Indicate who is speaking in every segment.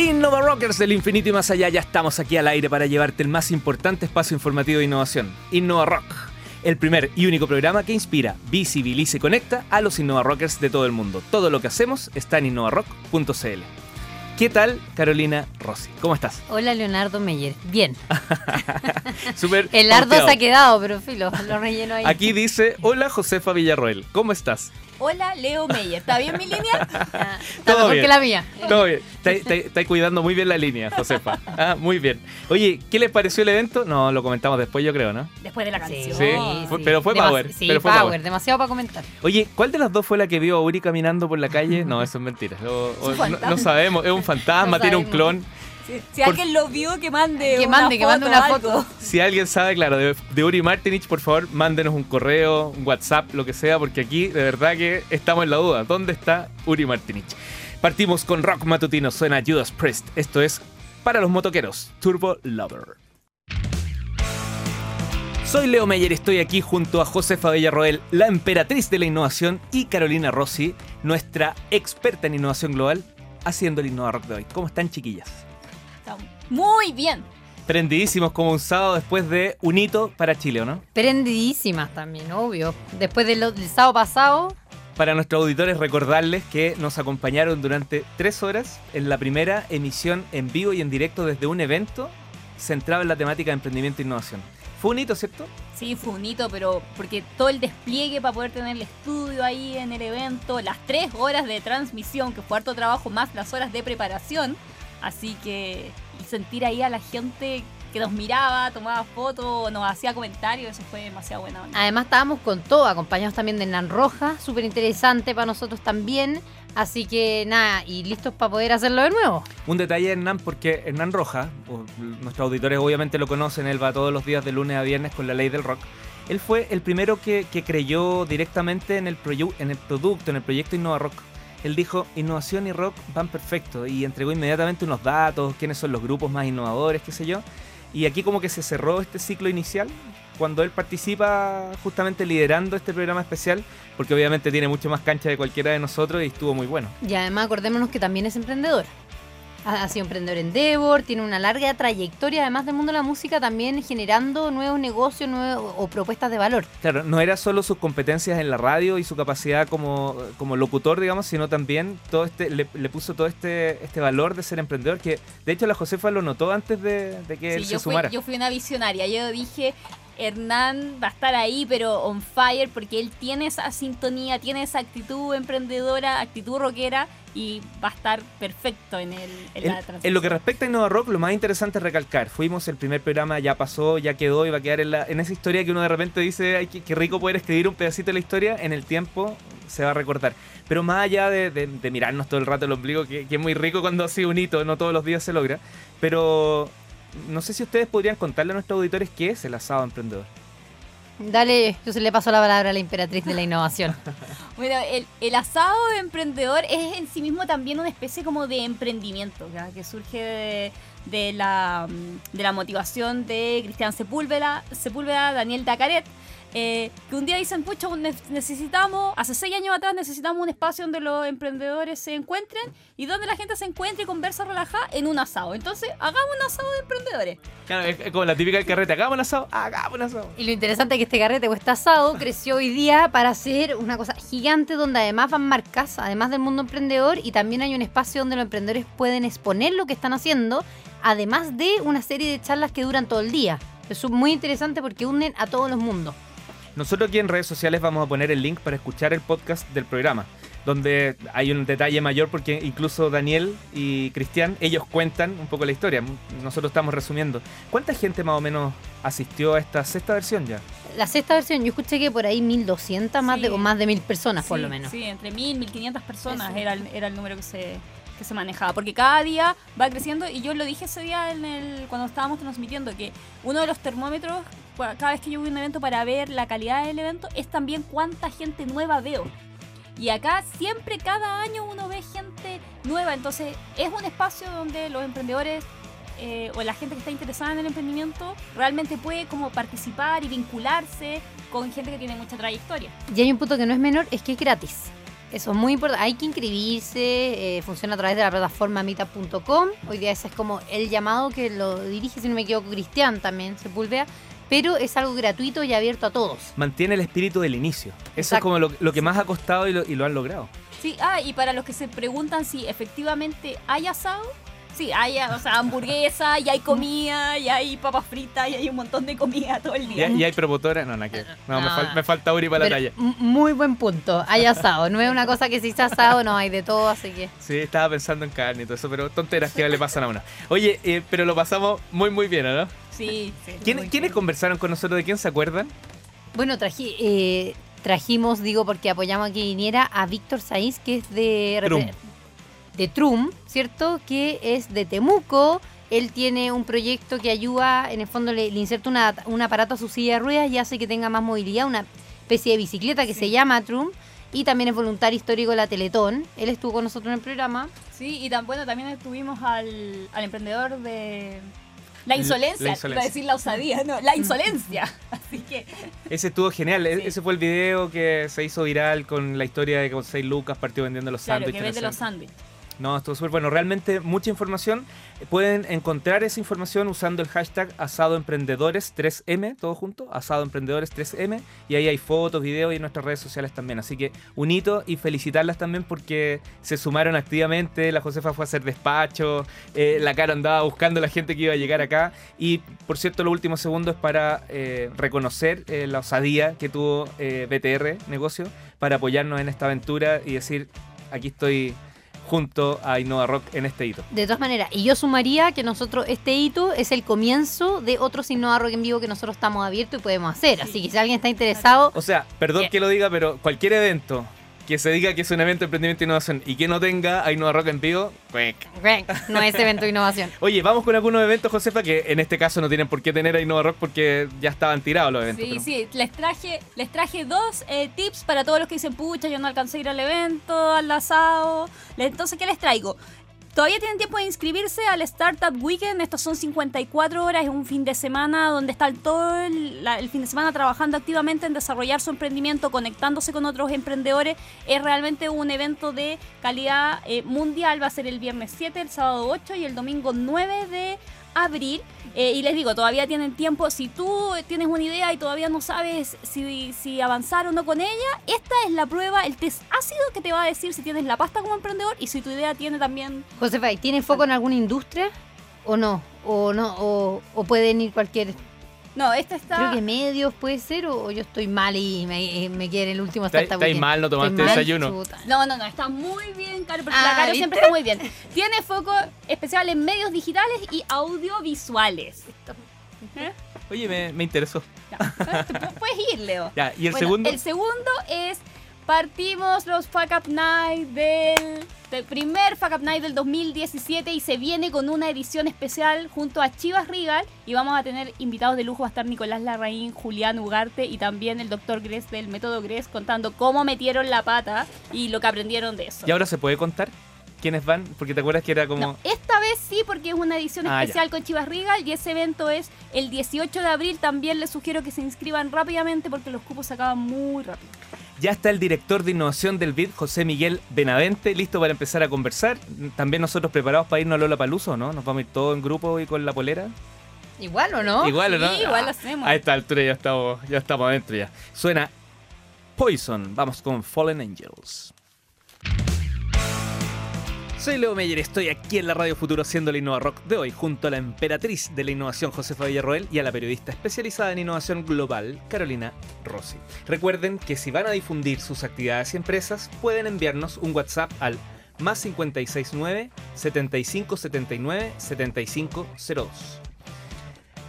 Speaker 1: Innova Rockers del infinito y más allá, ya estamos aquí al aire para llevarte el más importante espacio informativo de innovación, Innova Rock, el primer y único programa que inspira, visibiliza y conecta a los Innova Rockers de todo el mundo. Todo lo que hacemos está en innovarock.cl. ¿Qué tal, Carolina Rossi? ¿Cómo estás?
Speaker 2: Hola, Leonardo Meyer. Bien. El
Speaker 1: pauteado.
Speaker 2: se ha quedado, pero filo, lo relleno ahí.
Speaker 1: Aquí dice, hola Josefa Villarroel, ¿cómo estás?
Speaker 3: Hola, Leo Meyer. ¿Está bien mi línea?
Speaker 2: Ah, está
Speaker 1: Todo
Speaker 2: mejor
Speaker 1: bien.
Speaker 2: que la mía.
Speaker 1: Todo bien. Está, está- está cuidando muy bien la línea, Josefa. Ah, muy bien. Oye, ¿qué les pareció el evento? No, lo comentamos después, yo creo, ¿no?
Speaker 3: Después de la canción.
Speaker 1: Sí, fue- pero fue power,
Speaker 2: Sí,
Speaker 1: pero fue
Speaker 2: power,
Speaker 1: power.
Speaker 2: demasiado para comentar.
Speaker 1: Oye, ¿cuál de las dos fue la que vio a Uri caminando por la calle? No, eso es mentira. O- o-
Speaker 3: un
Speaker 1: no, sabemos, es un fantasma,
Speaker 2: No
Speaker 1: tiene un clon.
Speaker 3: Si, si
Speaker 1: Por-
Speaker 3: alguien lo vio, que mande
Speaker 2: Que
Speaker 3: una
Speaker 2: mande, que
Speaker 3: foto,
Speaker 2: mande una foto.
Speaker 1: Si alguien sabe, claro, de, de Uri Martinich, por favor, mándenos un correo, un WhatsApp, lo que sea, porque aquí de verdad que estamos en la duda. ¿Dónde está Uri Martinich? Partimos con rock matutino, suena Judas Priest. Esto es para los motoqueros, Turbo Lover. Soy Leo Meyer, estoy aquí junto a Josefa Villarroel, la emperatriz de la innovación, y Carolina Rossi, nuestra experta en innovación global, haciendo el Innova Rock de hoy. ¿Cómo están, chiquillas?
Speaker 3: Muy bien.
Speaker 1: Prendidísimos como un sábado después de un hito para Chile, ¿o no?
Speaker 2: Prendidísimas también, obvio. Después de lo- del sábado pasado,
Speaker 1: Para nuestros auditores recordarles que nos acompañaron durante tres horas en la primera emisión en vivo y en directo desde un evento centrado en la temática de emprendimiento e innovación. Fue un hito, ¿cierto?
Speaker 3: Sí, fue un hito, pero porque todo el despliegue para poder tener el estudio ahí en el evento, las tres horas de transmisión, que fue harto trabajo, más las horas de preparación. Así que sentir ahí a la gente que nos miraba, tomaba fotos, nos hacía comentarios, eso fue demasiado buena onda.
Speaker 2: además estábamos con todo, acompañados también de Hernán Roja, súper interesante para nosotros también. Así que nada, y listos para poder hacerlo de nuevo.
Speaker 1: Un detalle de Hernán, porque Hernán Roja, nuestros auditores obviamente lo conocen, él va todos los días de lunes a viernes con la ley del rock. Él fue el primero que, que creyó directamente en el, en el producto, en el proyecto Innova Rock. Él dijo, innovación y rock van perfecto, y entregó inmediatamente unos datos, quiénes son los grupos más innovadores, qué sé yo. Y aquí como que se cerró este ciclo inicial, cuando él participa justamente liderando este programa especial, porque obviamente tiene mucho más cancha de cualquiera de nosotros y estuvo muy bueno.
Speaker 2: Y además acordémonos que también es emprendedor. Ha sido emprendedor en Devor, tiene una larga trayectoria, además del mundo de la música, también generando nuevos negocios nuevos, o propuestas de valor.
Speaker 1: Claro, no era solo sus competencias en la radio y su capacidad como, como locutor, digamos, sino también todo este le, le puso todo este, este valor de ser emprendedor, que de hecho la Josefa lo notó antes de, de que él se
Speaker 3: yo fui,
Speaker 1: sumara.
Speaker 3: yo fui una visionaria. Yo dije, Hernán va a estar ahí, pero on fire, porque él tiene esa sintonía, tiene esa actitud emprendedora, actitud rockera, y va a estar perfecto en, el, en
Speaker 1: En,
Speaker 3: la
Speaker 1: en
Speaker 3: transición.
Speaker 1: lo que respecta a Innova Rock, lo más interesante es recalcar. Fuimos el primer programa, ya pasó, ya quedó y va a quedar en, la- en esa historia que uno de repente dice, ay, qué, qué rico poder escribir un pedacito de la historia, en el tiempo se va a recordar. Pero más allá de, de- de mirarnos todo el rato el ombligo, que, que es muy rico cuando sido un hito, no todos los días se logra, pero no sé si ustedes podrían contarle a nuestros auditores qué es el asado emprendedor.
Speaker 2: Dale, yo se le paso la palabra a la emperatriz de la innovación.
Speaker 3: Bueno, el, el asado de emprendedor es en sí mismo también una especie como de emprendimiento, ¿ya? que surge de, de la, mm, de la motivación de Cristian Sepúlveda, Sepúlveda Daniel Dacaret, eh, que un día dicen, pucha, necesitamos, hace seis años atrás necesitamos un espacio donde los emprendedores se encuentren y donde la gente se encuentre y conversa relajada en un asado. Entonces, hagamos un asado de emprendedores.
Speaker 1: Claro, es, es como la típica del carrete, hagamos un asado, hagamos un asado.
Speaker 2: Y lo interesante es que este carrete o este asado creció hoy día para hacer una cosa gigante donde además van marcas, además del mundo emprendedor, y también hay un espacio donde los emprendedores pueden exponer lo que están haciendo, además de una serie de charlas que duran todo el día. Eso es muy interesante porque unen a todos los mundos.
Speaker 1: Nosotros aquí en redes sociales vamos a poner el link para escuchar el podcast del programa, donde hay un detalle mayor porque incluso Daniel y Cristian, ellos cuentan un poco la historia. Nosotros estamos resumiendo. ¿Cuánta gente más o menos asistió a esta sexta versión ya?
Speaker 2: La sexta versión, yo escuché que por ahí 1200 más
Speaker 3: Sí.
Speaker 2: de, o más de 1000 personas por lo menos.
Speaker 3: Sí, entre 1000, 1500 personas era el, era el número que se, que se manejaba. Porque cada día va creciendo, y yo lo dije ese día en el, cuando estábamos transmitiendo, que uno de los termómetros, cada vez que yo voy a un evento para ver la calidad del evento, es también cuánta gente nueva veo. Y acá siempre, cada año, uno ve gente nueva. Entonces, es un espacio donde los emprendedores eh, o la gente que está interesada en el emprendimiento realmente puede como participar y vincularse con gente que tiene mucha trayectoria.
Speaker 2: Y hay un punto que no es menor, es que es gratis. Eso es muy importante. Hay que inscribirse. eh, funciona a través de la plataforma meetup.com. Hoy día ese es como el llamado que lo dirige, si no me equivoco, Cristian también, Sepúlveda. Pero es algo gratuito y abierto a todos.
Speaker 1: Mantiene el espíritu del inicio. Eso es como lo, lo que más ha costado y lo, y lo han logrado.
Speaker 3: Sí, ah, y para los que se preguntan si efectivamente hay asado, sí, hay o sea, hamburguesa, y hay comida, y hay papas fritas, y hay un montón de comida todo el día.
Speaker 1: y hay promotora. No, nada que. No, me,
Speaker 2: No.
Speaker 1: fal- me falta Uri para la talla.
Speaker 2: muy buen punto. Hay asado. No es una cosa que si está asado, no hay de todo, así que.
Speaker 1: Sí, estaba pensando en carne y todo eso, pero tonteras que le pasan a uno. Oye, eh, pero lo pasamos muy, muy bien, ¿no?
Speaker 3: Sí, sí.
Speaker 1: ¿Quién- ¿Quiénes
Speaker 3: bien.
Speaker 1: conversaron con nosotros? ¿De quién se acuerdan?
Speaker 2: Bueno, traji- eh, trajimos, digo, porque apoyamos a que viniera a Víctor Saiz, que es de
Speaker 1: Trum.
Speaker 2: de Trum, ¿cierto? Que es de Temuco. Él tiene un proyecto que ayuda, en el fondo le, le inserta una- un aparato a su silla de ruedas y hace que tenga más movilidad, una especie de bicicleta que
Speaker 3: Sí.
Speaker 2: se llama Trum. Y también es voluntario histórico de la Teletón. Él estuvo con nosotros en el programa.
Speaker 3: Sí, y tan, bueno, también estuvimos al, al emprendedor de... La
Speaker 1: La-
Speaker 3: insolencia,
Speaker 1: la
Speaker 3: iba a decir la osadía, no, la insolencia. Así que
Speaker 1: Ese estuvo genial. E-
Speaker 3: Sí.
Speaker 1: Ese fue el video que se hizo viral con la historia de que 6 lucas partió vendiendo los
Speaker 3: Claro,
Speaker 1: sándwiches.
Speaker 3: que vende los sándwiches.
Speaker 1: No, estuvo súper bueno. Realmente mucha información. Pueden encontrar esa información usando el hashtag asadoemprendedores3M, todo junto, asadoemprendedores3M. Y ahí hay fotos, videos y en nuestras redes sociales también. Así que un hito y felicitarlas también porque se sumaron activamente. La Josefa fue a hacer despacho. eh, la cara andaba buscando a la gente que iba a llegar acá. Y por cierto, los últimos segundos es para eh, reconocer eh, la osadía que tuvo BTR Negocio para apoyarnos en esta aventura y decir, aquí estoy junto a Innova Rock en este hito.
Speaker 2: De todas maneras, y yo sumaría que nosotros, este hito es el comienzo de otros Innova Rock en vivo que nosotros estamos abiertos y podemos hacer. Así que si alguien está interesado,
Speaker 1: O sea, perdón que lo diga, pero cualquier evento que se diga que es un evento de emprendimiento e innovación y que no tenga a Innova Rock en vivo,
Speaker 2: no es evento de innovación.
Speaker 1: Oye, vamos con algunos eventos, Josefa, que en este caso no tienen por qué tener a Innova Rock porque ya estaban tirados los eventos.
Speaker 3: Sí,
Speaker 1: pero-
Speaker 3: sí, les traje, les traje dos eh, tips para todos los que dicen, pucha, yo no alcancé a ir al evento, al asado. Entonces, ¿qué les traigo? Todavía tienen tiempo de inscribirse al Startup Weekend. Estos son 54 horas, es un fin de semana donde están todo el fin de semana trabajando activamente en desarrollar su emprendimiento, conectándose con otros emprendedores. Es realmente un evento de calidad eh, mundial. Va a ser el viernes 7, el sábado 8 y el domingo 9 de abril. Eh, y les digo, todavía tienen tiempo. Si tú tienes una idea y todavía no sabes si, si avanzar o no con ella, esta es la prueba, el test ácido que te va a decir si tienes la pasta como emprendedor y si tu idea tiene también
Speaker 2: Josefa, ¿y ¿tiene foco en alguna industria o no? ¿O no? ¿O, o pueden ir cualquier...
Speaker 3: No, esta está.
Speaker 2: Creo que medios puede ser o, o yo estoy mal y me, me en el último Startup
Speaker 1: estáis mal, no tomaste desayuno.
Speaker 3: No, no, no, está muy bien, Caro, porque
Speaker 2: Ah,
Speaker 3: la Caro
Speaker 2: ¿viste?
Speaker 3: siempre está muy bien. Tiene foco especial en medios digitales y audiovisuales. ¿Eh?
Speaker 1: Oye, me, me interesó.
Speaker 3: Puedes ir, Leo.
Speaker 1: Ya, ¿y el
Speaker 3: Bueno,
Speaker 1: segundo?
Speaker 3: El segundo es partimos los Fuck Up Night del, del primer Fuck Up Night del 2017 y se viene con una edición especial junto a Chivas Regal y vamos a tener invitados de lujo. Va a estar Nicolás Larraín, Julián Ugarte y también el doctor Gress del método Gress contando cómo metieron la pata y lo que aprendieron de eso.
Speaker 1: ¿Y ahora se puede contar quiénes van? Porque te acuerdas que era como...
Speaker 3: No, esta vez sí, porque es una edición
Speaker 1: Ah,
Speaker 3: especial con Chivas Regal y ese evento es el 18 de abril. También les sugiero que se inscriban rápidamente porque los cupos se acaban muy rápido.
Speaker 1: Ya está el director de innovación del BID, José Miguel Benavente, listo para empezar a conversar. También nosotros preparados para irnos a Lola Paluso, ¿no? Nos vamos a ir todos en grupo y con la polera.
Speaker 2: Igual o no?
Speaker 1: Igual, ¿o ¿no?
Speaker 3: Sí, igual lo hacemos.
Speaker 1: A esta altura ya estamos, ya estamos adentro ya. Suena Poison. Vamos con Fallen Angels. Soy Leo Meyer, estoy aquí en la Radio Futuro haciendo la Innova Rock de hoy junto a la emperatriz de la innovación Josefa Villarroel y a la periodista especializada en innovación global Carolina Rossi. Recuerden que si van a difundir sus actividades y empresas pueden enviarnos un WhatsApp al más 569 7579 7502.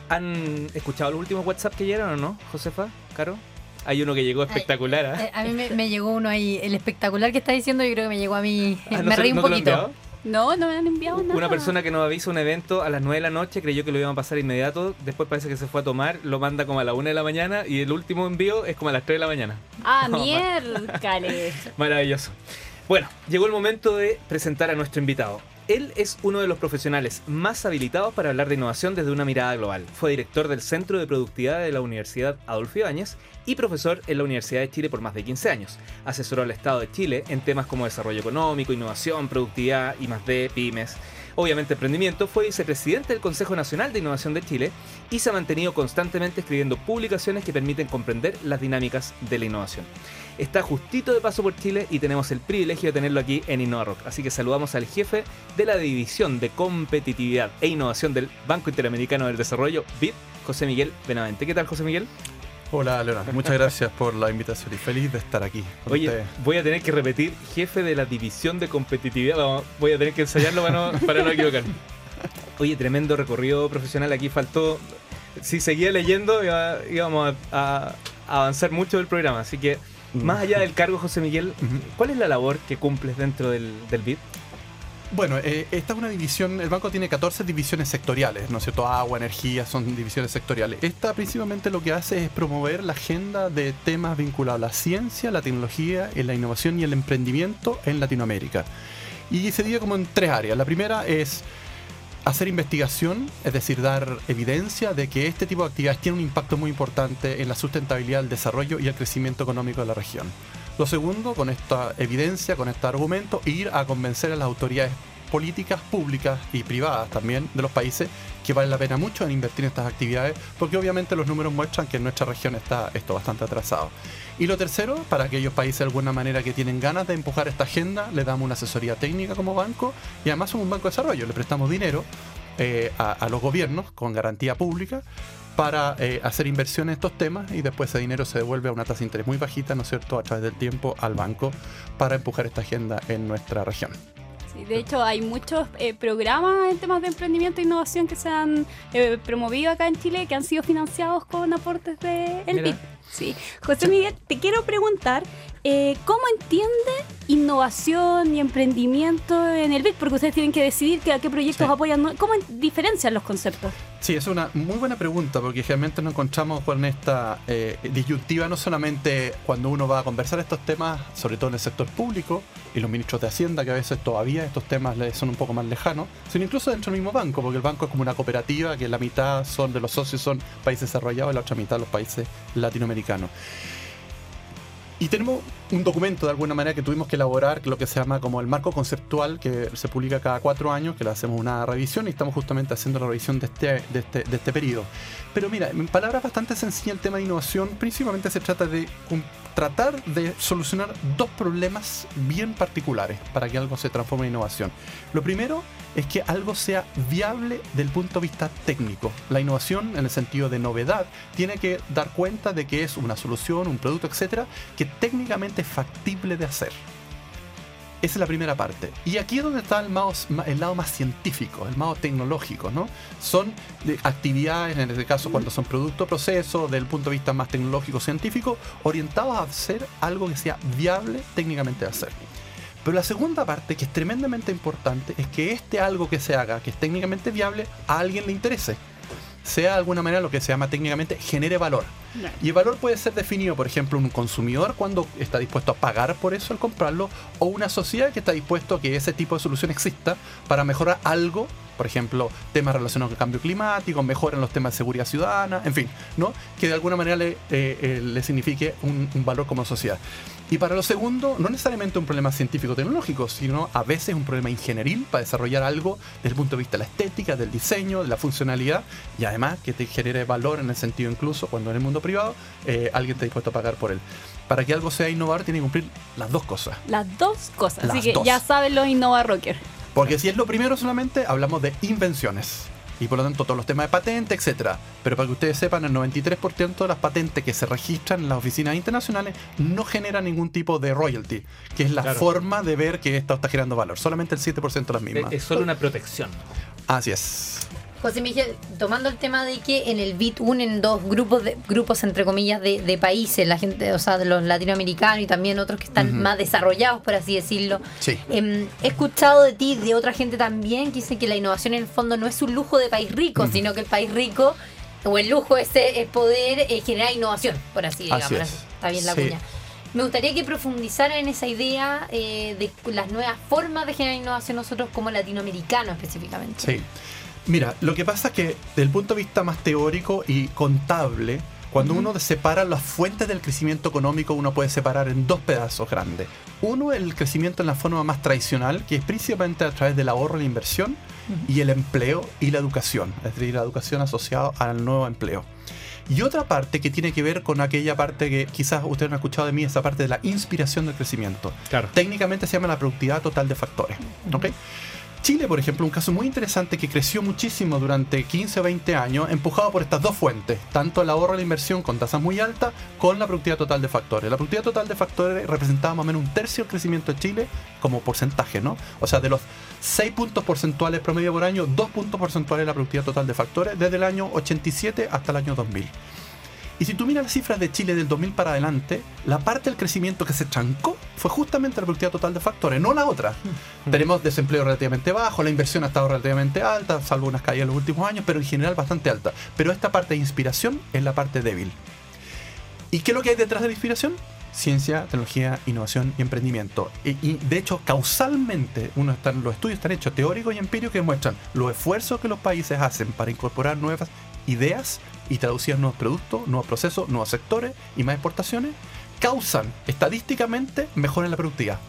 Speaker 1: ¿Han escuchado los últimos WhatsApp que llegaron o no, Josefa? ¿Caro? Hay uno que llegó espectacular, ¿ah?
Speaker 2: Eh, A mí me, me llegó uno ahí, el espectacular que está diciendo, yo creo que me llegó a mí.
Speaker 1: Ah, ¿no
Speaker 2: me reí un
Speaker 1: no
Speaker 2: poquito.
Speaker 1: enviado?
Speaker 3: No, no me han enviado nada.
Speaker 1: Una persona que nos avisa un evento a las 9 de la noche, creyó que lo iban a pasar inmediato, después parece que se fue a tomar, lo manda como a la 1 de la mañana y el último envío es como a las 3 de la mañana.
Speaker 3: Ah,
Speaker 1: No,
Speaker 3: miércoles.
Speaker 1: Maravilloso. Bueno, llegó el momento de presentar a nuestro invitado. Él es uno de los profesionales más habilitados para hablar de innovación desde una mirada global. Fue director del Centro de Productividad de la Universidad Adolfo Ibáñez y profesor en la Universidad de Chile por más de 15 años. Asesoró al Estado de Chile en temas como desarrollo económico, innovación, productividad, y más de pymes obviamente emprendimiento, fue vicepresidente del Consejo Nacional de Innovación de Chile y se ha mantenido constantemente escribiendo publicaciones que permiten comprender las dinámicas de la innovación. Está justito de paso por Chile y tenemos el privilegio de tenerlo aquí en InnovaRock. Así que saludamos al jefe de la División de Competitividad e Innovación del Banco Interamericano del Desarrollo, BID, José Miguel Benavente. ¿Qué tal, José Miguel?
Speaker 4: Hola, Leonardo. Muchas gracias por la invitación y feliz de estar aquí.
Speaker 1: Oye, voy a tener que repetir jefe de la división de competitividad. Voy a tener que ensayarlo para no, para no equivocarme. Oye, tremendo recorrido profesional. Aquí faltó. Si seguía leyendo, íbamos a, avanzar mucho del programa. Así que. Más allá del cargo, José Miguel, ¿cuál es la labor que cumples dentro del, del BID?
Speaker 4: Bueno, eh, esta es una división, el banco tiene 14 divisiones sectoriales, ¿no es cierto? Agua, energía, son divisiones sectoriales. Esta principalmente lo que hace es promover la agenda de temas vinculados a la ciencia, la tecnología, la innovación y el emprendimiento en Latinoamérica. Y se divide como en tres áreas. La primera es hacer investigación, es decir, dar evidencia de que este tipo de actividades tiene un impacto muy importante en la sustentabilidad, el desarrollo y el crecimiento económico de la región. Lo segundo, con esta evidencia, con este argumento, ir a convencer a las autoridades políticas públicas y privadas también de los países que vale la pena mucho en invertir en estas actividades porque obviamente los números muestran que en nuestra región está esto bastante atrasado. Y lo tercero, para aquellos países de alguna manera que tienen ganas de empujar esta agenda, le damos una asesoría técnica como banco y además somos un banco de desarrollo, le prestamos dinero eh, a, los gobiernos con garantía pública para eh, hacer inversión en estos temas y después ese dinero se devuelve a una tasa de interés muy bajita, ¿no es cierto?, a través del tiempo al banco para empujar esta agenda en nuestra región.
Speaker 3: Sí, de hecho, hay muchos eh, programas en temas de emprendimiento e innovación que se han eh, promovido acá en Chile que han sido financiados con aportes de el PIB. Sí. José Miguel, te quiero preguntar, eh, ¿cómo entiende innovación y emprendimiento en el BIC? Porque ustedes tienen que decidir a qué proyectos apoyan. ¿Cómo diferencian los conceptos?
Speaker 4: Sí, es una muy buena pregunta porque generalmente nos encontramos con esta eh, disyuntiva no solamente cuando uno va a conversar estos temas, sobre todo en el sector público y los ministros de Hacienda, que a veces todavía estos temas les son un poco más lejanos, sino incluso dentro del mismo banco, porque el banco es como una cooperativa que la mitad son de los socios son países desarrollados y la otra mitad los países latinoamericanos. Y tenemos un documento de alguna manera que tuvimos que elaborar, lo que se llama como el marco conceptual, que se publica cada cuatro años, que le hacemos una revisión y estamos justamente haciendo la revisión de este, de este, de este periodo. Pero mira, en palabras bastante sencillas, el tema de innovación principalmente se trata de tratar de solucionar dos problemas bien particulares para que algo se transforme en innovación. Lo primero es que algo sea viable del punto de vista técnico. La innovación, en el sentido de novedad, tiene que dar cuenta de que es una solución, un producto, etcétera, que técnicamente factible de hacer. Esa es la primera parte. Y aquí es donde está el, el lado más científico, el lado tecnológico, ¿no? Son actividades, en este caso cuando son producto proceso, desde el punto de vista más tecnológico, científico, orientados a hacer algo que sea viable técnicamente de hacer. Pero la segunda parte, que es tremendamente importante, es que este algo que se haga, que es técnicamente viable, a alguien le interese sea de alguna manera lo que se llama técnicamente genere valor. Y el valor puede ser definido, por ejemplo, un consumidor cuando está dispuesto a pagar por eso al comprarlo, o una sociedad que está dispuesto a que ese tipo de solución exista para mejorar algo, por ejemplo, temas relacionados con el cambio climático, mejoran los temas de seguridad ciudadana, en fin, ¿no? Que de alguna manera le, eh, eh, le signifique un, valor como sociedad. Y para lo segundo, no necesariamente un problema científico-tecnológico, sino a veces un problema ingenieril para desarrollar algo desde el punto de vista de la estética, del diseño, de la funcionalidad y además que te genere valor en el sentido incluso cuando en el mundo privado eh, alguien está dispuesto a pagar por él. Para que algo sea innovar tiene que cumplir las dos cosas.
Speaker 3: Las dos cosas. Así que ya saben los Innova Rocker.
Speaker 4: Porque si es lo primero solamente, hablamos de invenciones y por lo tanto todos los temas de patente, etcétera. Pero para que ustedes sepan, el 93% de las patentes que se registran en las oficinas internacionales no generan ningún tipo de royalty, que es la forma de ver que esto está generando valor. Solamente el 7% de las mismas.
Speaker 1: Es solo una protección.
Speaker 4: Así es.
Speaker 2: José Miguel, tomando el tema de que en el BIT unen dos grupos, de, grupos entre comillas, de, países, la gente, o sea, de los latinoamericanos y también otros que están más desarrollados, por así decirlo.
Speaker 4: Sí.
Speaker 2: Em, he escuchado de ti, de otra gente también, que dice que la innovación en el fondo no es un lujo de país rico, sino que el país rico, o el lujo ese es poder eh, generar innovación, por así, digamos. Está bien la cuña. Me gustaría que profundizara en esa idea eh, de las nuevas formas de generar innovación nosotros como latinoamericanos específicamente.
Speaker 4: Sí. Mira, lo que pasa es que desde el punto de vista más teórico y contable, cuando uno separa las fuentes del crecimiento económico, uno puede separar en dos pedazos grandes. Uno, el crecimiento en la forma más tradicional, que es principalmente a través del ahorro y la inversión, y el empleo y la educación, es decir, la educación asociada al nuevo empleo. Y otra parte que tiene que ver con aquella parte que quizás ustedes no han escuchado de mí, esa parte de la inspiración del crecimiento.
Speaker 1: Claro.
Speaker 4: Técnicamente se llama la productividad total de factores. ¿ok? Chile, por ejemplo, un caso muy interesante que creció muchísimo durante 15 o 20 años, empujado por estas dos fuentes, tanto el ahorro y la inversión con tasas muy altas, con la productividad total de factores. La productividad total de factores representaba más o menos un tercio del crecimiento de Chile como porcentaje, ¿no? O sea, de los 6 puntos porcentuales promedio por año, 2 puntos porcentuales la productividad total de factores desde el año 87 hasta el año 2000. Y si tú miras las cifras de Chile del 2000 para adelante, la parte del crecimiento que se trancó fue justamente la productividad total de factores, no la otra. Tenemos desempleo relativamente bajo, la inversión ha estado relativamente alta, salvo unas caídas en los últimos años, pero en general bastante alta. Pero esta parte de inspiración es la parte débil. ¿Y qué es lo que hay detrás de la inspiración? Ciencia, tecnología, innovación y emprendimiento. Y, y, de hecho, causalmente, uno están, los estudios están hechos teóricos y empíricos que demuestran los esfuerzos que los países hacen para incorporar nuevas ideas y traducir nuevos productos, nuevos procesos, nuevos sectores y más exportaciones, causan estadísticamente mejora en la productividad.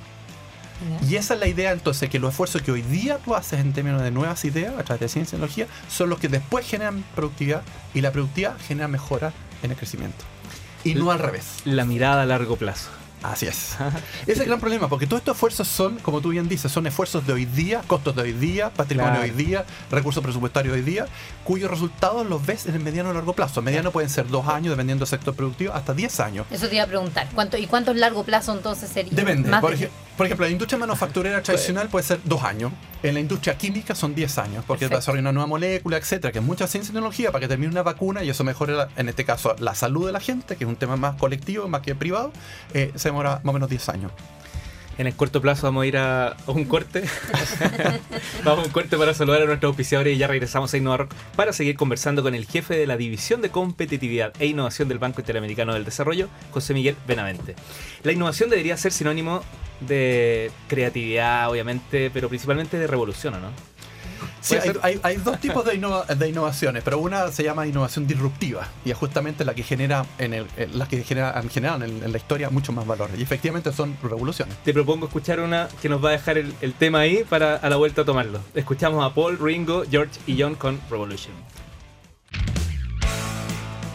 Speaker 4: Y esa es la idea entonces, que los esfuerzos que hoy día tú haces en términos de nuevas ideas a través de ciencia y tecnología son los que después generan productividad y la productividad genera mejora en el crecimiento. Y no al revés.
Speaker 1: La mirada a largo plazo.
Speaker 4: Así es. Ese es el gran problema, porque todos estos esfuerzos son, como tú bien dices, son esfuerzos de hoy día, costos de hoy día, patrimonio
Speaker 1: Claro.
Speaker 4: hoy día, recursos presupuestarios hoy día, cuyos resultados los ves en el mediano o largo plazo. Mediano pueden ser dos años, dependiendo del sector productivo, hasta 10 años.
Speaker 2: Eso te iba a preguntar. ¿Cuánto, ¿Y cuánto largo plazo entonces sería?
Speaker 4: Depende.
Speaker 2: Más
Speaker 4: Por,
Speaker 2: de-
Speaker 4: ej- por ejemplo, la industria manufacturera tradicional puede ser dos años. En la industria química son 10 años, porque
Speaker 2: Perfecto.
Speaker 4: desarrolla una nueva molécula, etcétera, que es mucha ciencia y tecnología para que termine una vacuna y eso mejore, la- en este caso, la salud de la gente, que es un tema más colectivo, más que privado. eh, se demora más o menos 10 años.
Speaker 1: En el corto plazo vamos a ir a, un corte. vamos a un corte para saludar a nuestros auspiciadores y ya regresamos a InnovaRock para seguir conversando con el jefe de la División de Competitividad e Innovación del Banco Interamericano del Desarrollo, José Miguel Benavente. La innovación debería ser sinónimo de creatividad, obviamente, pero principalmente de revolución, ¿o no?
Speaker 4: Sí, hay, hay- hay dos tipos de, innova- de innovaciones, pero una se llama innovación disruptiva y es justamente la que genera en el, en la que genera, han generado en, en la historia mucho más valor. Y efectivamente son revoluciones.
Speaker 1: Te propongo escuchar una que nos va a dejar el, el tema ahí para a la vuelta tomarlo. Escuchamos a Paul, Ringo, George y John con Revolution.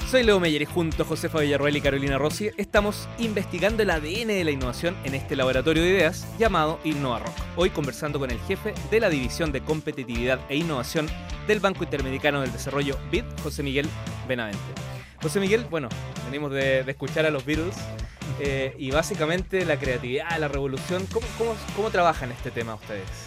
Speaker 1: Soy Leo Meyer y junto a Josefa Villarroel y Carolina Rossi estamos investigando el ADN de la innovación en este laboratorio de ideas llamado InnovaRock. Hoy conversando con el jefe de la División de Competitividad e Innovación del Banco Interamericano del Desarrollo BID, José Miguel Benavente. José Miguel, bueno, venimos de, escuchar a los Beatles eh, y básicamente la creatividad, la revolución, ¿cómo, cómo, cómo trabajan este tema ustedes?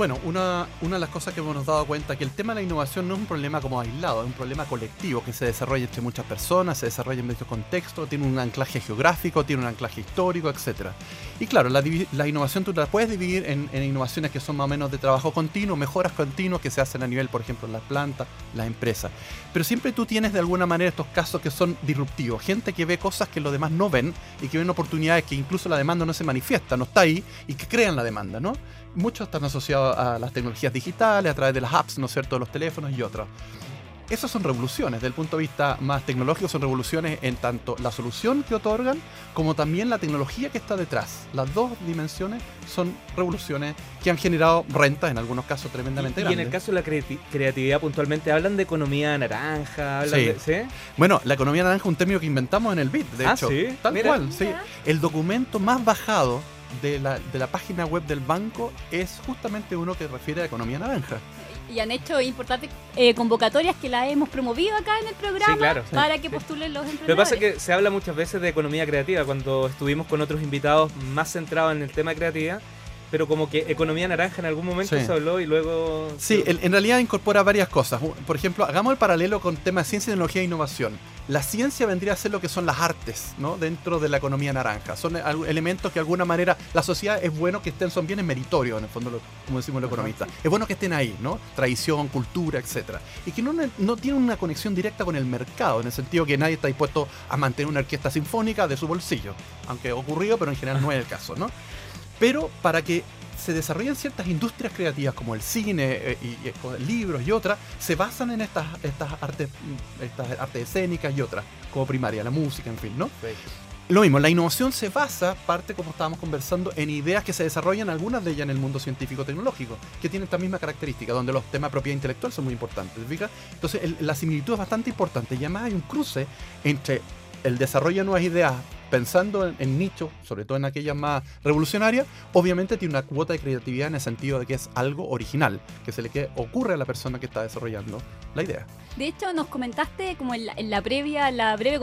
Speaker 4: Bueno, una, una de las cosas que hemos dado cuenta que el tema de la innovación no es un problema como aislado, es un problema colectivo que se desarrolla entre muchas personas, se desarrolla en muchos contextos, tiene un anclaje geográfico, tiene un anclaje histórico, etc. Y claro, la, innovación tú la puedes dividir en, innovaciones que son más o menos de trabajo continuo, mejoras continuas que se hacen a nivel, por ejemplo, las plantas, las empresas. Pero siempre tú tienes de alguna manera estos casos que son disruptivos, gente que ve cosas que los demás no ven y que ven oportunidades que incluso la demanda no se manifiesta, no está ahí y que crean la demanda, ¿no? Muchos están asociados a las tecnologías digitales, a través de las apps, ¿no es cierto?, de los teléfonos y otros. Esas son revoluciones, desde el punto de vista más tecnológico, son revoluciones en tanto la solución que otorgan como también la tecnología que está detrás. Las dos dimensiones son revoluciones que han generado rentas, en algunos casos tremendamente
Speaker 1: Y, y en
Speaker 4: grandes.
Speaker 1: el caso de la creati- creatividad puntualmente, hablan de economía naranja, hablan
Speaker 4: Sí.
Speaker 1: de... ¿sí?
Speaker 4: Bueno, la economía naranja es un término que inventamos en el BIT, de
Speaker 1: Ah,
Speaker 4: hecho.
Speaker 1: ¿sí?
Speaker 4: Tal
Speaker 1: Mira.
Speaker 4: cual, sí. El documento más bajado de la, de la página web del banco es justamente uno que refiere a economía naranja.
Speaker 3: Y han hecho importantes eh, convocatorias que las hemos promovido acá en el programa
Speaker 1: Sí, claro.
Speaker 3: para que
Speaker 1: Sí.
Speaker 3: postulen los
Speaker 1: Lo que
Speaker 3: emprendedores.
Speaker 1: pasa es que se habla muchas veces de economía creativa. Cuando estuvimos con otros invitados más centrados en el tema de creatividad, pero como que economía naranja en algún momento
Speaker 4: Sí.
Speaker 1: se habló y luego...
Speaker 4: Sí, en, en realidad incorpora varias cosas. Por ejemplo, hagamos el paralelo con temas de ciencia, tecnología e innovación. La ciencia vendría a ser lo que son las artes, ¿no? Dentro de la economía naranja. Son eh, elementos que de alguna manera la sociedad es bueno que estén, son bienes meritorios, en el fondo, lo- como decimos los economistas. Es bueno que estén ahí, ¿no? Tradición, cultura, etcétera. Y que no, no tienen una conexión directa con el mercado, en el sentido que nadie está dispuesto a mantener una orquesta sinfónica de su bolsillo. Aunque ha ocurrido, pero en general no es el caso, ¿no? Pero para que se desarrollen ciertas industrias creativas como el cine eh, y, y, eh, libros y otras, se basan en estas, estas, artes, mm, estas artes escénicas y otras, como primaria, la música, en fin, ¿no? Lo mismo, la innovación se basa, parte como estábamos conversando, en ideas que se desarrollan, algunas de ellas en el mundo científico-tecnológico, que tienen esta misma característica, donde los temas de propiedad intelectual son muy importantes. ¿te fijas? Entonces, el- la similitud es bastante importante y además hay un cruce entre el desarrollo de nuevas ideas pensando en, en nichos, sobre todo en aquellas más revolucionarias, obviamente tiene una cuota de creatividad en el sentido de que es algo original, que se le que ocurre a la persona que está desarrollando la idea.
Speaker 3: De hecho, nos comentaste como en la, en la previa, la breve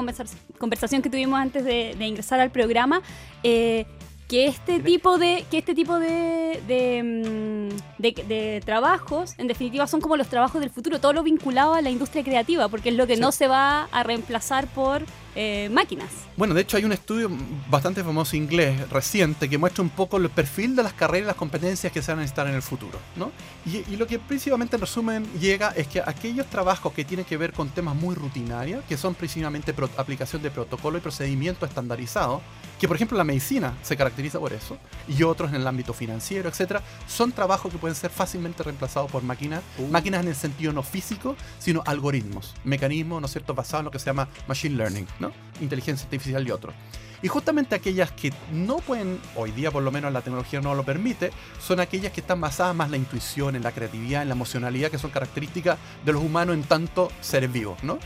Speaker 3: conversación que tuvimos antes de, de ingresar al programa, eh, que este tipo de, que este tipo de, de, mm, de- de trabajos, en definitiva, son como los trabajos del futuro, todo lo vinculado a la industria creativa, porque es lo que
Speaker 4: Sí.
Speaker 3: no se va a reemplazar por eh, máquinas.
Speaker 4: Bueno, de hecho hay un estudio bastante famoso inglés reciente que muestra un poco el perfil de las carreras y las competencias que se van a necesitar en el futuro, ¿no? Y, y lo que principalmente en resumen llega es que aquellos trabajos que tienen que ver con temas muy rutinarios, que son principalmente pro- aplicación de protocolo y procedimiento estandarizado, que por ejemplo la medicina se caracteriza por eso, y otros en el ámbito financiero, etcétera, son trabajos que pueden ser fácilmente reemplazados por máquinas, máquinas en el sentido no físico, sino algoritmos, mecanismos, ¿no es cierto?, basados en lo que se llama machine learning, ¿no? Inteligencia artificial y otros. Y justamente aquellas que no pueden, hoy día por lo menos la tecnología no lo permite, son aquellas que están basadas más en la intuición, en la creatividad, en la emocionalidad, que son características de los humanos en tanto seres vivos, ¿no?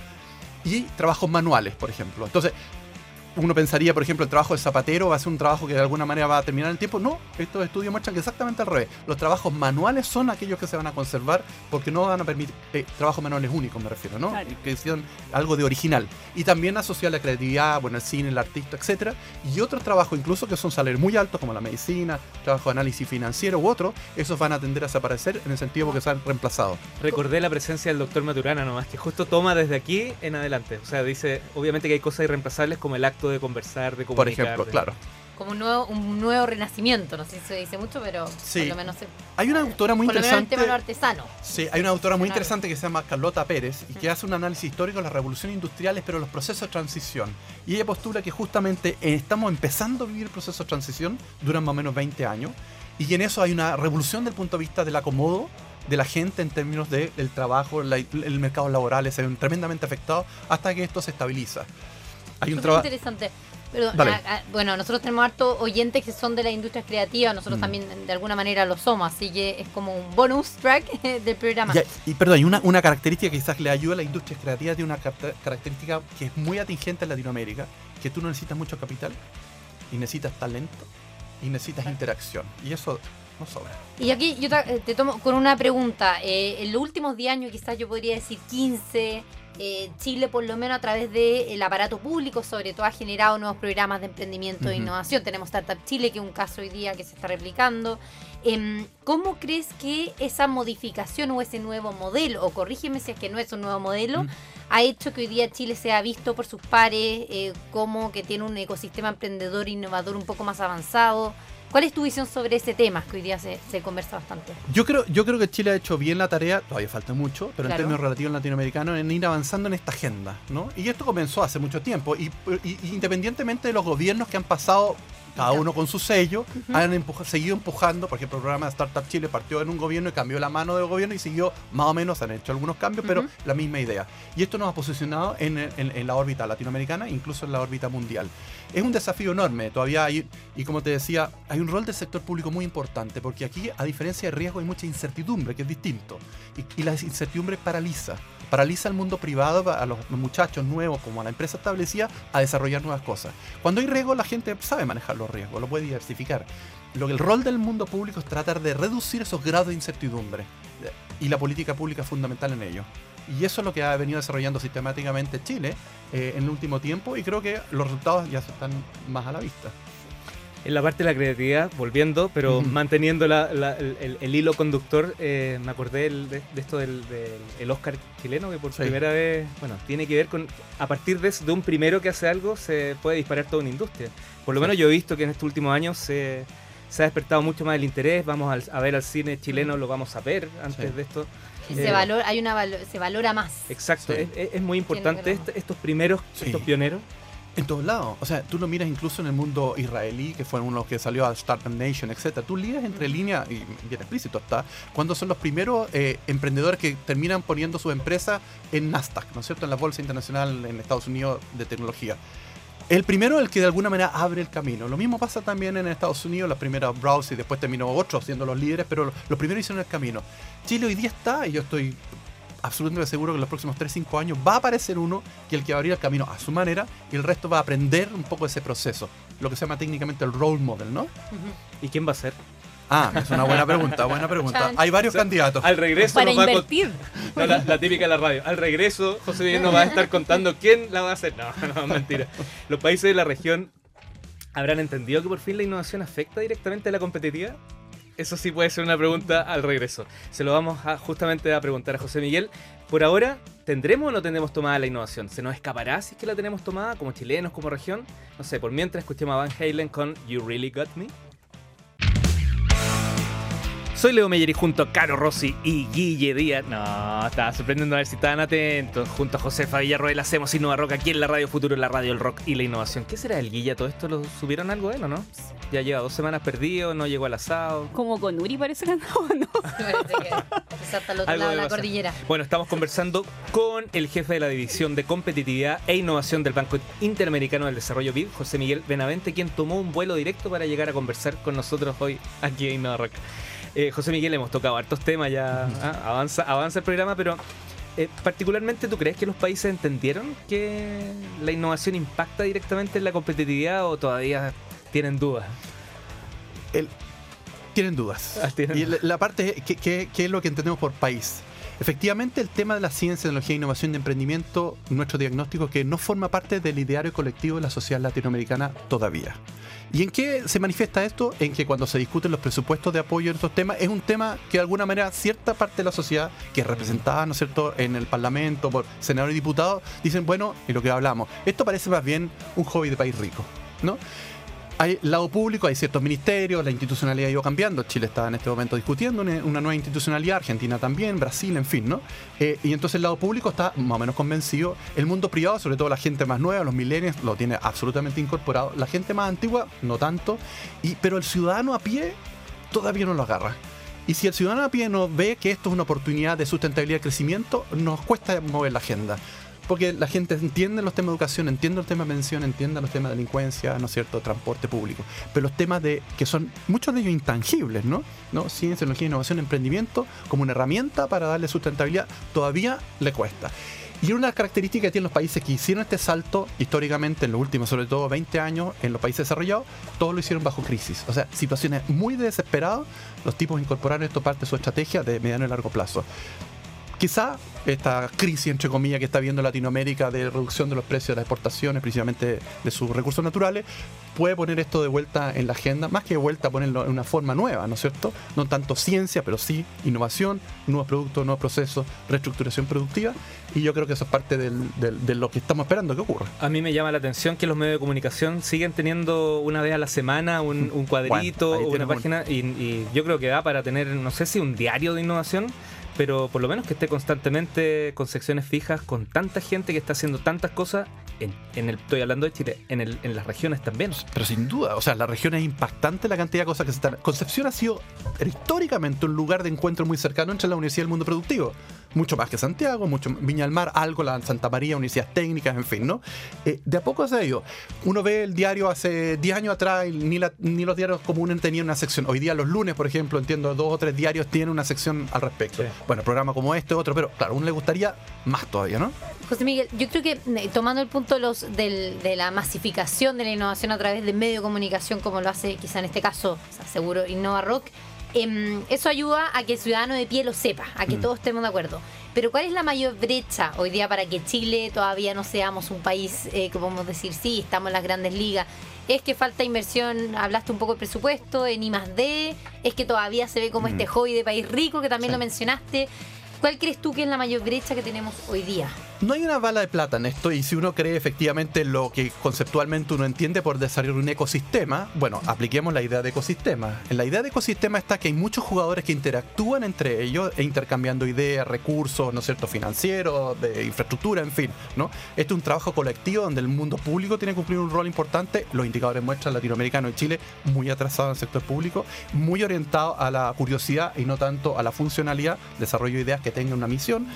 Speaker 4: Y trabajos manuales, por ejemplo. Entonces, uno pensaría, por ejemplo, el trabajo del zapatero va a ser un trabajo que de alguna manera va a terminar en el tiempo. No, estos estudios muestran que exactamente al revés. Los trabajos manuales son aquellos que se van a conservar porque no van a permitir, eh, trabajos manuales únicos me refiero, ¿no?
Speaker 3: Claro.
Speaker 4: Que sean algo de original. Y también asociar la creatividad, bueno, el cine, el artista, etcétera. Y otros trabajos incluso que son salarios muy altos, como la medicina, trabajo de análisis financiero u otros, esos van a tender a desaparecer en el sentido porque se han reemplazado.
Speaker 1: Recordé la presencia del doctor Maturana nomás, que justo toma desde aquí en adelante. O sea, dice, obviamente que hay cosas irreemplazables como el acto de conversar, de comunicar.
Speaker 4: Por ejemplo,
Speaker 1: de-
Speaker 4: claro.
Speaker 2: Como un nuevo, un nuevo renacimiento, no sé si se dice mucho, pero
Speaker 4: Sí.
Speaker 2: por lo menos, se-
Speaker 4: Hay una autora muy
Speaker 2: por lo menos el
Speaker 4: interesante.
Speaker 2: tema de lo artesano.
Speaker 4: Sí, hay una autora muy interesante que se llama Carlota Pérez y que hace un análisis histórico de las revoluciones industriales, pero los procesos de transición. Y ella postula que justamente eh, estamos empezando a vivir el proceso de transición, duran más o menos 20 años, y en eso hay una revolución del punto de vista del acomodo de la gente en términos de- del trabajo, la- el mercado laboral se ven tremendamente afectados hasta que esto se estabiliza. Hay un trabajo...
Speaker 2: interesante. Pero,
Speaker 4: Dale.
Speaker 2: ah, ah, bueno, nosotros tenemos harto oyentes que son de la industria creativa, nosotros
Speaker 4: Mm.
Speaker 2: también de alguna manera lo somos, así que es como un bonus track del programa.
Speaker 4: Ya, y perdón, y una, una característica que quizás le ayuda a la industria creativa tiene una característica que es muy atingente en Latinoamérica, que tú no necesitas mucho capital y necesitas talento y necesitas interacción. Y eso no sobra.
Speaker 2: Y aquí yo te, eh, te tomo con una pregunta. Eh, en los últimos 10 años, quizás yo podría decir 15, eh, Chile por lo menos a través del aparato público sobre todo ha generado nuevos programas de emprendimiento e innovación. Tenemos Startup Chile, que es un caso hoy día que se está replicando. Em, ¿Cómo crees que esa modificación o ese nuevo modelo, o corrígeme si es que no es un nuevo modelo, ha hecho que hoy día Chile sea visto por sus pares eh, como que tiene un ecosistema emprendedor e innovador un poco más avanzado? ¿Cuál es tu visión sobre ese tema que hoy día se, se conversa bastante?
Speaker 4: Yo creo, yo creo que Chile ha hecho bien la tarea, todavía falta mucho, pero en términos relativos latinoamericanos, en ir avanzando en esta agenda, ¿no? Y esto comenzó hace mucho tiempo, y, independientemente de los gobiernos que han pasado, cada uno con su sello, han empuja- seguido empujando, por ejemplo, el programa de Startup Chile partió en un gobierno y cambió la mano del gobierno y siguió más o menos, han hecho algunos cambios, pero la misma idea. Y esto nos ha posicionado en, en- en la órbita latinoamericana, incluso en la órbita mundial. Es un desafío enorme, todavía hay, y como te decía, hay un rol del sector público muy importante, porque aquí, a diferencia de riesgo, hay mucha incertidumbre, que es distinto. Y, la incertidumbre paraliza. Paraliza al mundo privado, a los muchachos nuevos, como a la empresa establecida, a desarrollar nuevas cosas. Cuando hay riesgo, la gente sabe manejar los riesgos, lo puede diversificar. Lo que el rol del mundo público es tratar de reducir esos grados de incertidumbre. Y la política pública es fundamental en ello. Y eso es lo que ha venido desarrollando sistemáticamente Chile eh, en el último tiempo y creo que los resultados ya están más a la vista.
Speaker 1: En la parte de la creatividad, volviendo, pero
Speaker 4: Ujú.
Speaker 1: manteniendo la- la- el, el hilo conductor, eh, me acordé el- de, de esto del, del- el Oscar chileno, que por
Speaker 4: Sí.
Speaker 1: primera vez, bueno, tiene que ver con, a partir de, de un primero que hace algo, se puede disparar toda una industria. Por lo menos yo he visto que en estos últimos años se, se ha despertado mucho más el interés, vamos al- a ver al cine chileno, lo vamos a ver antes
Speaker 4: Sí.
Speaker 1: de esto.
Speaker 2: Que
Speaker 1: Eh,
Speaker 2: se, valor, hay una valo- se valora más.
Speaker 1: Exacto,
Speaker 4: Sí.
Speaker 1: es, muy importante
Speaker 2: razón.
Speaker 1: est- estos primeros,
Speaker 4: Sí.
Speaker 1: estos pioneros.
Speaker 4: En todos lados. O sea, tú lo miras incluso en el mundo israelí, que fue uno de los que salió a Startup Nation, etcétera. Tú lees entre líneas, y bien explícito está, cuando son los primeros eh, emprendedores que terminan poniendo su empresa en Nasdaq, ¿no es cierto? En la Bolsa Internacional en Estados Unidos de tecnología. El primero el que de alguna manera abre el camino. Lo mismo pasa también en Estados Unidos, los primeros browse y después terminó otros siendo los líderes, pero los primeros hicieron el camino. Chile hoy día está, y yo estoy absolutamente seguro que en los próximos 3-5 años va a aparecer uno que el que va a abrir el camino a su manera y el resto va a aprender un poco de ese proceso. Lo que se llama técnicamente el role model, ¿no?
Speaker 1: ¿Y quién va a ser?
Speaker 4: Ah, es una buena pregunta, buena pregunta.
Speaker 2: Chan.
Speaker 4: Hay varios
Speaker 1: O sea,
Speaker 4: candidatos.
Speaker 1: Al regreso
Speaker 3: Para
Speaker 1: nos va a con-
Speaker 3: invertir.
Speaker 1: No, la, la típica de la radio. Al regreso, José Miguel nos va a estar contando quién la va a hacer. No, no, mentira. Los países de la región habrán entendido que por fin la innovación afecta directamente a la competitividad. Eso sí puede ser una pregunta al regreso. Se lo vamos a justamente a preguntar a José Miguel. Por ahora, ¿tendremos o no tendremos tomada la innovación? ¿Se nos escapará si es que la tenemos tomada como chilenos, como región? No sé, por mientras escuchemos a Van Halen con You Really Got Me. Soy Leo Meyer y junto a Caro Rossi y Guille Díaz. No, estaba sorprendiendo a ver si estaban atentos. Junto a Josefa Villarroel hacemos Innova Rock aquí en la Radio Futuro, en la radio del rock y la innovación. ¿Qué será el Guille? ¿Todo esto lo subieron algo de él o no? Ya lleva dos semanas perdido, no llegó al asado.
Speaker 3: Como con Uri parece que andaba, ¿no?
Speaker 2: Parece que se salta al otro
Speaker 1: Algo
Speaker 2: lado de la
Speaker 1: pasar.
Speaker 2: cordillera.
Speaker 1: Bueno, estamos conversando con el jefe de la División de Competitividad e Innovación del Banco Interamericano del Desarrollo BID, José Miguel Benavente, quien tomó un vuelo directo para llegar a conversar con nosotros hoy aquí en Innova Rock. Eh, José Miguel, hemos tocado hartos temas, ya ah, avanza, avanza el programa, pero eh, particularmente tú crees que los países entendieron que la innovación impacta directamente en la competitividad o todavía tienen dudas?
Speaker 4: El- tienen dudas.
Speaker 1: Ah, tienen
Speaker 4: Y la, la parte, ¿qué, qué, qué es lo que entendemos por país? Efectivamente, el tema de la ciencia, tecnología, innovación y emprendimiento, nuestro diagnóstico que no forma parte del ideario colectivo de la sociedad latinoamericana todavía. ¿Y en qué se manifiesta esto? En que cuando se discuten los presupuestos de apoyo en estos temas, es un tema que de alguna manera cierta parte de la sociedad, que es representada, ¿no es cierto?, en el Parlamento por senadores y diputados, dicen, bueno, y lo que hablamos, esto parece más bien un hobby de país rico, ¿no? Hay lado público, hay ciertos ministerios, la institucionalidad ha ido cambiando. Chile está en este momento discutiendo una, nueva institucionalidad, Argentina también, Brasil, en fin, ¿no? Eh, y entonces el lado público está más o menos convencido. El mundo privado, sobre todo la gente más nueva, los millennials, lo tiene absolutamente incorporado. La gente más antigua, no tanto. Y, pero el ciudadano a pie todavía no lo agarra. Y si el ciudadano a pie no ve que esto es una oportunidad de sustentabilidad y crecimiento, nos cuesta mover la agenda. Porque la gente entiende los temas de educación, entiende el tema de pensión, entiende los temas de delincuencia, ¿no es cierto?, transporte público. Pero los temas de que son muchos de ellos intangibles, ¿no? ¿No? Ciencia, tecnología, innovación, emprendimiento, como una herramienta para darle sustentabilidad, todavía le cuesta. Y una característica que tienen los países que hicieron este salto históricamente en los últimos, sobre todo 20 años, en los países desarrollados, todos lo hicieron bajo crisis. O sea, situaciones muy desesperadas, los tipos incorporaron esto parte de su estrategia de mediano y largo plazo. Quizá esta crisis, entre comillas, que está viendo Latinoamérica de reducción de los precios de las exportaciones, principalmente de sus recursos naturales, puede poner esto de vuelta en la agenda, más que de vuelta ponerlo en una forma nueva, ¿no es cierto? No tanto ciencia, pero sí innovación, nuevos productos, nuevos procesos, reestructuración productiva, y yo creo que eso es parte del- del- de lo que estamos esperando que ocurra.
Speaker 1: A mí me llama la atención que los medios de comunicación siguen teniendo una vez a la semana un, un cuadrito
Speaker 4: Bueno, ahí
Speaker 1: o una página y, y yo creo que da para tener, no sé si un diario de innovación, pero por lo menos que esté constantemente con secciones fijas, con tanta gente que está haciendo tantas cosas, en, en el, estoy hablando de Chile, en, el, en las regiones también.
Speaker 4: Pero sin duda, o sea, la región es impactante la cantidad de cosas que se están. Concepción ha sido históricamente un lugar de encuentro muy cercano entre la universidad y el mundo productivo. Mucho más que Santiago, mucho Viña del Mar, algo, la Santa María, universidades técnicas, en fin, ¿no? Eh, de a poco se ha ido. Uno ve el diario hace 10 años atrás y ni, la- ni los diarios comunes tenían una sección. Hoy día los lunes, por ejemplo, entiendo, dos o tres diarios tienen una sección al respecto.
Speaker 1: Sí.
Speaker 4: Bueno, programa como este, otro, pero claro, a uno le gustaría más todavía, ¿no?
Speaker 2: José Miguel, yo creo que eh, tomando el punto los, del- de la masificación de la innovación a través de medio de comunicación, como lo hace quizá en este caso, o sea, seguro Innova Rock, em, eso ayuda a que el ciudadano de pie lo sepa, a que
Speaker 4: Mm.
Speaker 2: todos estemos de acuerdo. Pero ¿cuál es la mayor brecha hoy día para que Chile todavía no seamos un país eh, que podemos decir, sí, estamos en las grandes ligas? ¿Es que falta inversión? Hablaste un poco de presupuesto en I D. ¿Es que todavía se ve como
Speaker 4: Mm.
Speaker 2: este hobby de país rico que también
Speaker 4: Sí.
Speaker 2: lo mencionaste? ¿Cuál crees tú que es la mayor brecha que tenemos hoy día?
Speaker 4: No hay una bala de plata en esto y si uno cree efectivamente lo que conceptualmente uno entiende por desarrollar un ecosistema, bueno, apliquemos la idea de ecosistema. En la idea de ecosistema está que hay muchos jugadores que interactúan entre ellos e intercambiando ideas, recursos, ¿no es cierto?, financieros, de infraestructura, en fin, ¿no? Este es un trabajo colectivo donde el mundo público tiene que cumplir un rol importante. Los indicadores muestran latinoamericano y Chile muy atrasado en el sector público, muy orientado a la curiosidad y no tanto a la funcionalidad, desarrollo de ideas que tengan una misión.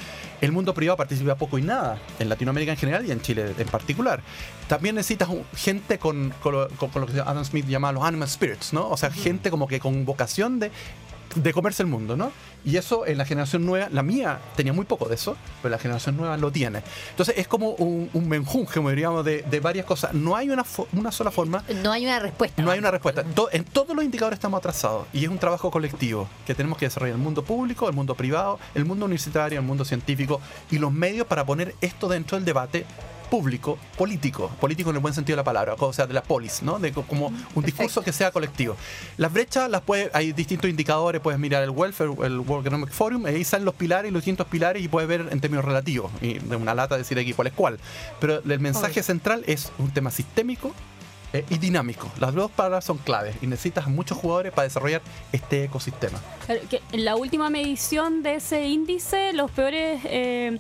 Speaker 4: El mundo privado participa poco y nada, en Latinoamérica en general y en Chile en particular. También necesitas gente con, con lo, con- con lo que Adam Smith llama los animal spirits, ¿no? O sea, gente como que con vocación de, de comerse el mundo, ¿no? Y eso en la generación nueva, la mía tenía muy poco de eso, pero la generación nueva lo tiene. Entonces es como un, un menjunje, como diríamos, de, de varias cosas. No hay una, sola forma
Speaker 2: No hay una respuesta.
Speaker 4: no hay una respuesta. To- en todos los indicadores estamos atrasados y es un trabajo colectivo que tenemos que desarrollar el mundo público, el mundo privado, el mundo universitario, el mundo científico y los medios para poner esto dentro del debate público, político, político en el buen sentido de la palabra, o sea, de la polis, ¿no? De co- como un discurso que sea colectivo. Las brechas las puede, hay distintos indicadores, puedes mirar el welfare, el World Economic Forum, ahí salen los pilares y los distintos pilares y puedes ver en términos relativos, y de una lata decir aquí cuál es cuál. Pero el mensaje central es un tema sistémico eh, y dinámico. Las dos palabras son claves y necesitas muchos jugadores para desarrollar este ecosistema.
Speaker 3: Que en la última medición de ese índice, los peores eh,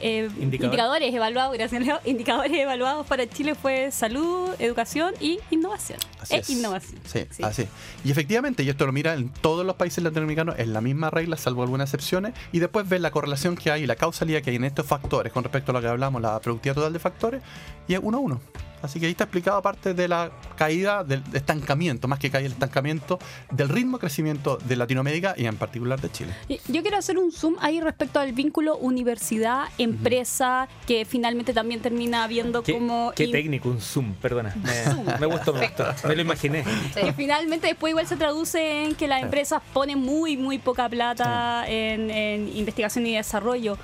Speaker 3: eh,
Speaker 1: Indicador.
Speaker 3: indicadores evaluados, gracias Leo, indicadores evaluados para Chile fue salud, educación y innovación.
Speaker 4: Así
Speaker 3: E
Speaker 4: es.
Speaker 3: innovación.
Speaker 4: Sí,
Speaker 3: Sí.
Speaker 4: así. Y efectivamente, y esto lo mira en todos los países latinoamericanos, es la misma regla, salvo algunas excepciones, y después ves la correlación que hay y la causalidad que hay en estos factores con respecto a lo que hablamos, la productividad total de factores, y es uno a uno. Así que ahí está explicado aparte de la caída del estancamiento, más que caída el estancamiento del ritmo de crecimiento de Latinoamérica y en particular de Chile.
Speaker 3: Yo quiero hacer un zoom ahí respecto al vínculo universidad-empresa, que finalmente también termina viendo
Speaker 1: Qué,
Speaker 3: como...
Speaker 1: qué
Speaker 3: in-
Speaker 1: técnico, un zoom, perdona. Me, me gustó, me gustó. Me lo imaginé.
Speaker 3: que finalmente después igual se traduce en que las empresas ponen muy, muy poca plata en, en investigación y desarrollo.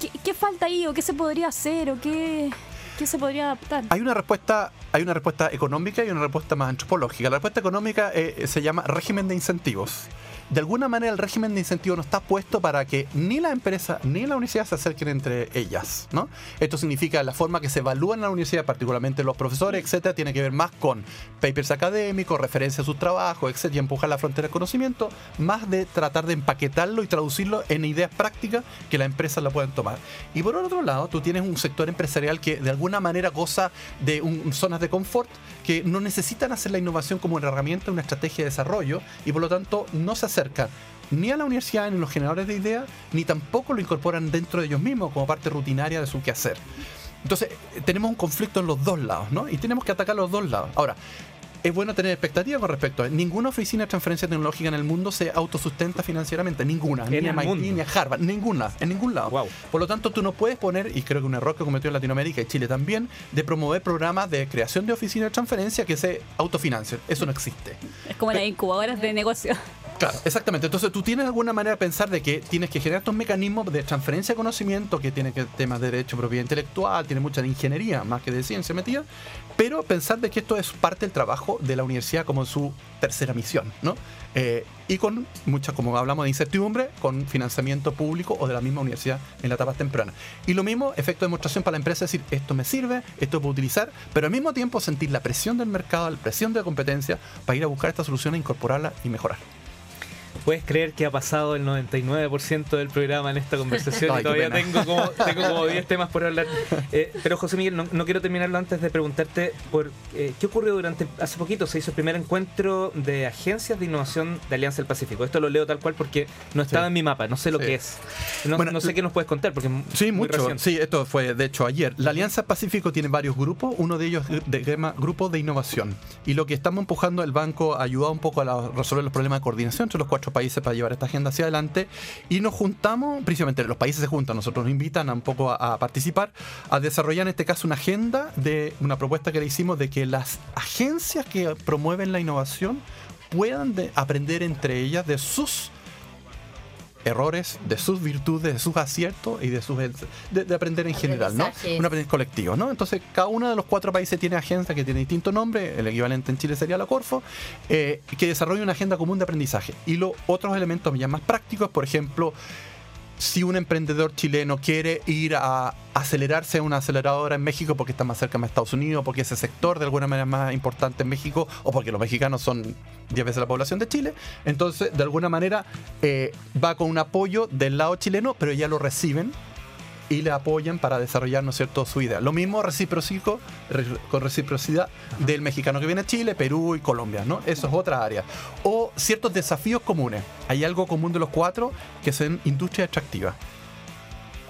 Speaker 3: ¿Qué, qué falta ahí o qué se podría hacer o qué, qué se podría adaptar?
Speaker 4: Hay una respuesta, hay una respuesta económica y una respuesta más antropológica. La respuesta económica eh, se llama régimen de incentivos. De alguna manera el régimen de incentivos no está puesto para que ni la empresa ni la universidad se acerquen entre ellas, ¿no? Esto significa la forma que se evalúa en la universidad, particularmente los profesores, etcétera, tiene que ver más con papers académicos, referencia a sus trabajos, etcétera, y empujar la frontera del conocimiento, más de tratar de empaquetarlo y traducirlo en ideas prácticas que las empresas la puedan tomar. Y por otro lado, tú tienes un sector empresarial que de alguna manera goza de un- zonas de confort que no necesitan hacer la innovación como una herramienta, una estrategia de desarrollo y por lo tanto no se acercan ni a la universidad ni a los generadores de ideas, ni tampoco lo incorporan dentro de ellos mismos como parte rutinaria de su quehacer. Entonces, tenemos un conflicto en los dos lados, ¿no? Y tenemos que atacar los dos lados. Ahora, es bueno tener expectativas con respecto a ninguna oficina de transferencia tecnológica en el mundo se autosustenta financieramente, ninguna,
Speaker 1: En
Speaker 4: ni
Speaker 1: el
Speaker 4: MIT,
Speaker 1: mundo.
Speaker 4: ni Harvard, ninguna, en ningún lado.
Speaker 1: Wow.
Speaker 4: Por lo tanto, tú no puedes poner, y creo que un error que cometió en Latinoamérica y Chile también, de promover programas de creación de oficinas de transferencia que se autofinancien. Eso no existe.
Speaker 3: Es como las incubadoras de negocio.
Speaker 4: Claro, exactamente. Entonces tú tienes alguna manera de pensar de que tienes que generar estos mecanismos de transferencia de conocimiento que tiene que temas de derecho, propiedad intelectual, tiene mucha de ingeniería más que de ciencia metida, pero pensar de que esto es parte del trabajo de la universidad como su tercera misión, ¿no? Eh, y con mucha, como hablamos de incertidumbre, con financiamiento público o de la misma universidad en la etapa temprana. Y lo mismo, efecto de demostración para la empresa, decir, esto me sirve, esto puedo utilizar, pero al mismo tiempo sentir la presión del mercado, la presión de la competencia, para ir a buscar esta solución, incorporarla y mejorar.
Speaker 1: ¿Puedes creer que ha pasado el 99% del programa en esta conversación
Speaker 4: Ay,
Speaker 1: y todavía tengo como, tengo como 10 temas por hablar? Eh, pero José Miguel, no, no quiero terminarlo antes de preguntarte por eh, qué ocurrió durante, hace poquito se hizo el primer encuentro de agencias de innovación de Alianza del Pacífico. Esto lo leo tal cual porque no estaba
Speaker 4: Sí.
Speaker 1: en mi mapa, no sé lo
Speaker 4: Sí.
Speaker 1: que es. No,
Speaker 4: Bueno,
Speaker 1: no sé qué nos puedes contar porque
Speaker 4: Sí,
Speaker 1: muy
Speaker 4: mucho.
Speaker 1: reciente.
Speaker 4: Sí, esto fue de hecho ayer. La Alianza Pacífico tiene varios grupos, uno de ellos de, llama Grupo de Innovación. Y lo que estamos empujando el banco ha ayudado un poco a la- resolver los problemas de coordinación entre los cuatro países para llevar esta agenda hacia adelante. Y nos juntamos, principalmente los países se juntan, nosotros nos invitan un poco a, participar, a desarrollar en este caso una agenda de una propuesta que le hicimos de que las agencias que promueven la innovación puedan de- aprender entre ellas de sus errores, de sus virtudes, de sus aciertos y de sus de, de aprender en general, ¿no? Un aprendizaje colectivo, ¿no? Entonces, cada uno de los cuatro países tiene agencia que tiene distinto nombre, el equivalente en Chile sería la Corfo, eh, que desarrolla una agenda común de aprendizaje. Y los otros elementos ya más prácticos, por ejemplo, si un emprendedor chileno quiere ir a acelerarse a una aceleradora en México porque está más cerca de Estados Unidos, porque ese sector de alguna manera es más importante en México, o porque los mexicanos son 10 veces la población de Chile, entonces de alguna manera eh, va con un apoyo del lado chileno, pero ya lo reciben y le apoyan para desarrollar, ¿no es cierto?, su idea. Lo mismo recíproco, re- con reciprocidad del mexicano que viene a Chile, Perú y Colombia, ¿no? Eso es otra área. O ciertos desafíos comunes. Hay algo común de los cuatro que son industria extractiva.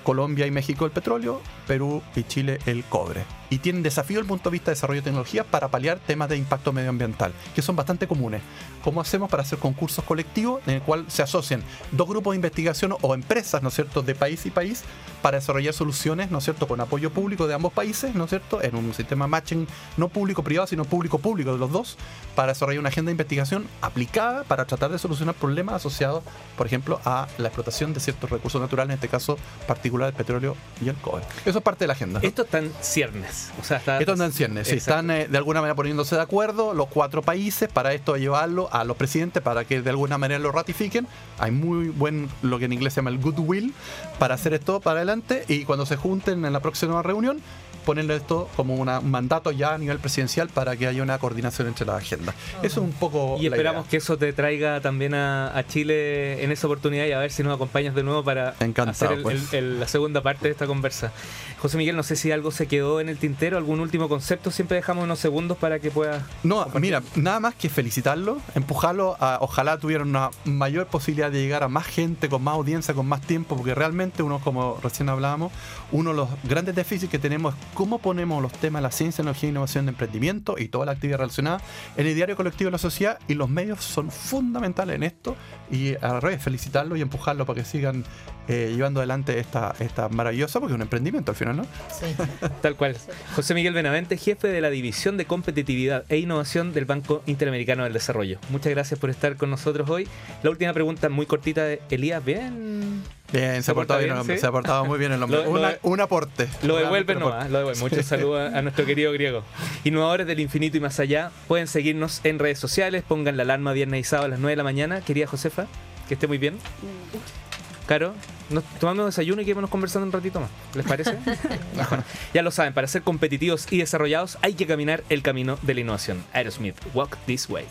Speaker 4: Colombia y México el petróleo, Perú y Chile el cobre. Y tienen desafíos desde el punto de vista de desarrollo de tecnología para paliar temas de impacto medioambiental, que son bastante comunes. ¿Cómo hacemos para hacer concursos colectivos en el cual se asocian dos grupos de investigación o empresas, ¿no cierto?, de país y país para desarrollar soluciones, ¿no es cierto?, con apoyo público de ambos países, ¿no es cierto?, en un sistema matching no público-privado, sino público-público de los dos, para desarrollar una agenda de investigación aplicada para tratar de solucionar problemas asociados, por ejemplo, a la explotación de ciertos recursos naturales, en este caso particular el petróleo y el cobre. Eso es parte de la agenda.
Speaker 1: Esto está en ciernes. O sea, está.
Speaker 4: Esto anda en ciernes, sí, están eh, de alguna manera poniéndose de acuerdo los cuatro países para esto llevarlo a los presidentes para que de alguna manera lo ratifiquen. Hay muy buen, lo que en inglés se llama el goodwill, para hacer esto para adelante y cuando se junten en la próxima reunión, ponerle esto como una- un mandato ya a nivel presidencial para que haya una coordinación entre las agendas. Eso es un poco...
Speaker 1: Y
Speaker 4: la
Speaker 1: esperamos
Speaker 4: idea.
Speaker 1: que eso te traiga también a, a Chile en esa oportunidad y a ver si nos acompañas de nuevo para
Speaker 4: Encantado,
Speaker 1: hacer el-
Speaker 4: pues.
Speaker 1: el- el- la segunda parte de esta conversa. José Miguel, no sé si algo se quedó en el tintero, algún último concepto. Siempre dejamos unos segundos para que puedas.
Speaker 4: No, mira, nada más que felicitarlo, empujarlo a ojalá tuvieran una mayor posibilidad de llegar a más gente, con más audiencia, con más tiempo, porque realmente uno, como recién hablábamos, uno de los grandes déficits que tenemos es cómo ponemos los temas de la ciencia, tecnología, innovación de emprendimiento y toda la actividad relacionada en el diario colectivo de la sociedad y los medios son fundamentales en esto y al revés, felicitarlo y empujarlo para que sigan eh, llevando adelante esta, esta maravillosa, porque es un emprendimiento al final, ¿no?
Speaker 2: Sí.
Speaker 1: Tal cual. José Miguel Benavente, jefe de la División de Competitividad e Innovación del Banco Interamericano del Desarrollo. Muchas gracias por estar con nosotros hoy. La última pregunta muy cortita de Elías, ¿bien?
Speaker 4: Bien, se,
Speaker 1: ¿Se
Speaker 4: ha portado
Speaker 1: porta
Speaker 4: bien,
Speaker 1: bien,
Speaker 4: el hombre,
Speaker 1: sí?
Speaker 4: se ha portado muy bien el hombre.
Speaker 1: Lo-
Speaker 4: Una- un aporte.
Speaker 1: Lo devuelve nomás, lo devuelve. Muchos saludos a, a nuestro querido griego. Innovadores del infinito y más allá, pueden seguirnos en redes sociales, pongan la alarma viernes y sábado a las 9 de la mañana. Querida Josefa, que esté muy bien. Caro, nos tomamos desayuno y quedémonos conversando un ratito más. ¿Les parece? Ya lo saben, para ser competitivos y desarrollados hay que caminar el camino de la innovación. Aerosmith, Walk This Way.